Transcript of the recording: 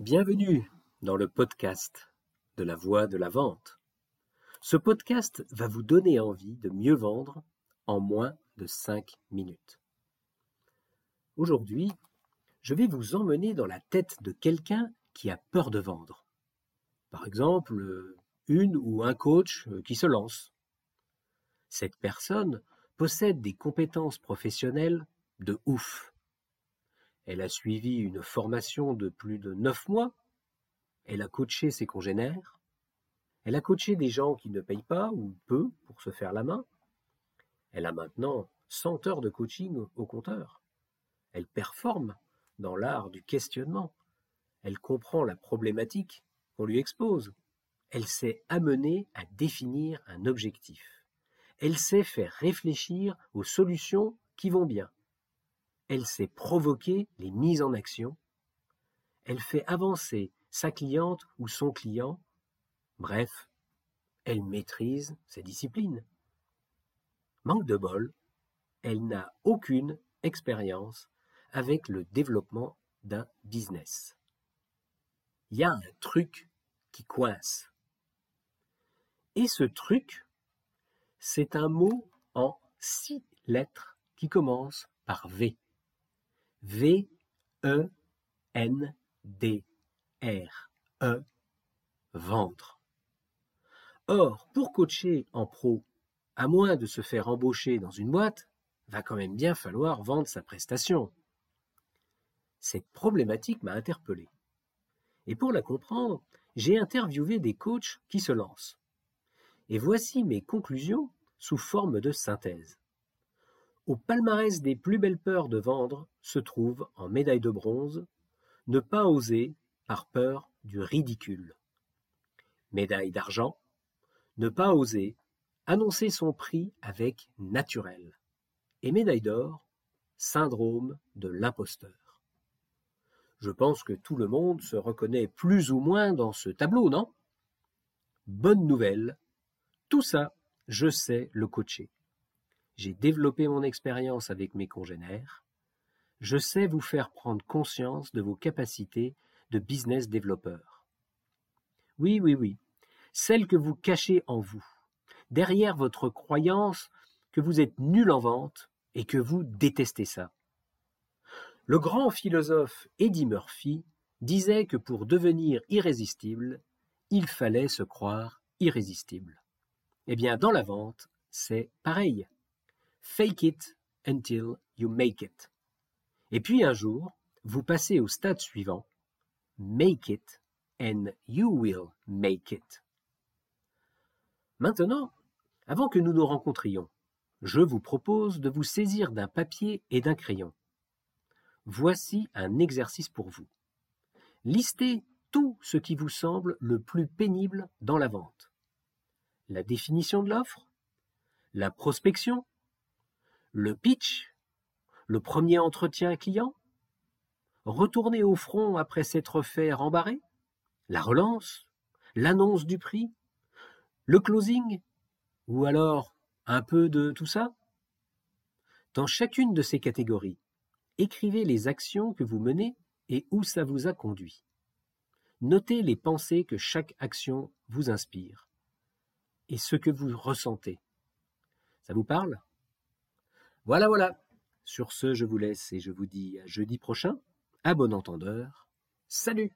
Bienvenue dans le podcast de la voix de la vente. Ce podcast va vous donner envie de mieux vendre en moins de 5 minutes. Aujourd'hui, je vais vous emmener dans la tête de quelqu'un qui a peur de vendre. Par exemple, une ou un coach qui se lance. Cette personne possède des compétences professionnelles de ouf. Elle a suivi une formation de plus de neuf mois. Elle a coaché ses congénères. Elle a coaché des gens qui ne payent pas ou peu pour se faire la main. Elle a maintenant 100 heures de coaching au compteur. Elle performe dans l'art du questionnement. Elle comprend la problématique qu'on lui expose. Elle sait amener à définir un objectif. Elle sait faire réfléchir aux solutions qui vont bien elle sait provoquer les mises en action, elle fait avancer sa cliente ou son client, bref, elle maîtrise ses disciplines. Manque de bol, elle n'a aucune expérience avec le développement d'un business. Il y a un truc qui coince. Et ce truc, c'est un mot en six lettres qui commence par V. V-E-N-D-R-E, vendre. Or, pour coacher en pro, à moins de se faire embaucher dans une boîte, va quand même bien falloir vendre sa prestation. Cette problématique m'a interpellé. Et pour la comprendre, j'ai interviewé des coachs qui se lancent. Et voici mes conclusions sous forme de synthèse. Au palmarès des plus belles peurs de vendre se trouve, en médaille de bronze, ne pas oser par peur du ridicule. Médaille d'argent, ne pas oser annoncer son prix avec naturel. Et médaille d'or, syndrome de l'imposteur. Je pense que tout le monde se reconnaît plus ou moins dans ce tableau, non? Bonne nouvelle, tout ça, je sais le coacher. J'ai développé mon expérience avec mes congénères. Je sais vous faire prendre conscience de vos capacités de business développeur. Oui, oui, oui, celles que vous cachez en vous, derrière votre croyance que vous êtes nul en vente et que vous détestez ça. Le grand philosophe Eddie Murphy disait que pour devenir irrésistible, il fallait se croire irrésistible. Eh bien, dans la vente, c'est pareil. Fake it until you make it. Et puis un jour, vous passez au stade suivant. Make it and you will make it. Maintenant, avant que nous nous rencontrions, je vous propose de vous saisir d'un papier et d'un crayon. Voici un exercice pour vous. Listez tout ce qui vous semble le plus pénible dans la vente. La définition de l'offre, la prospection, le pitch, le premier entretien client, retourner au front après s'être fait rembarrer, la relance, l'annonce du prix, le closing, ou alors un peu de tout ça? Dans chacune de ces catégories, écrivez les actions que vous menez et où ça vous a conduit. Notez les pensées que chaque action vous inspire. Et ce que vous ressentez. Ça vous parle? Voilà, voilà. Sur ce, je vous laisse et je vous dis à jeudi prochain. À bon entendeur. Salut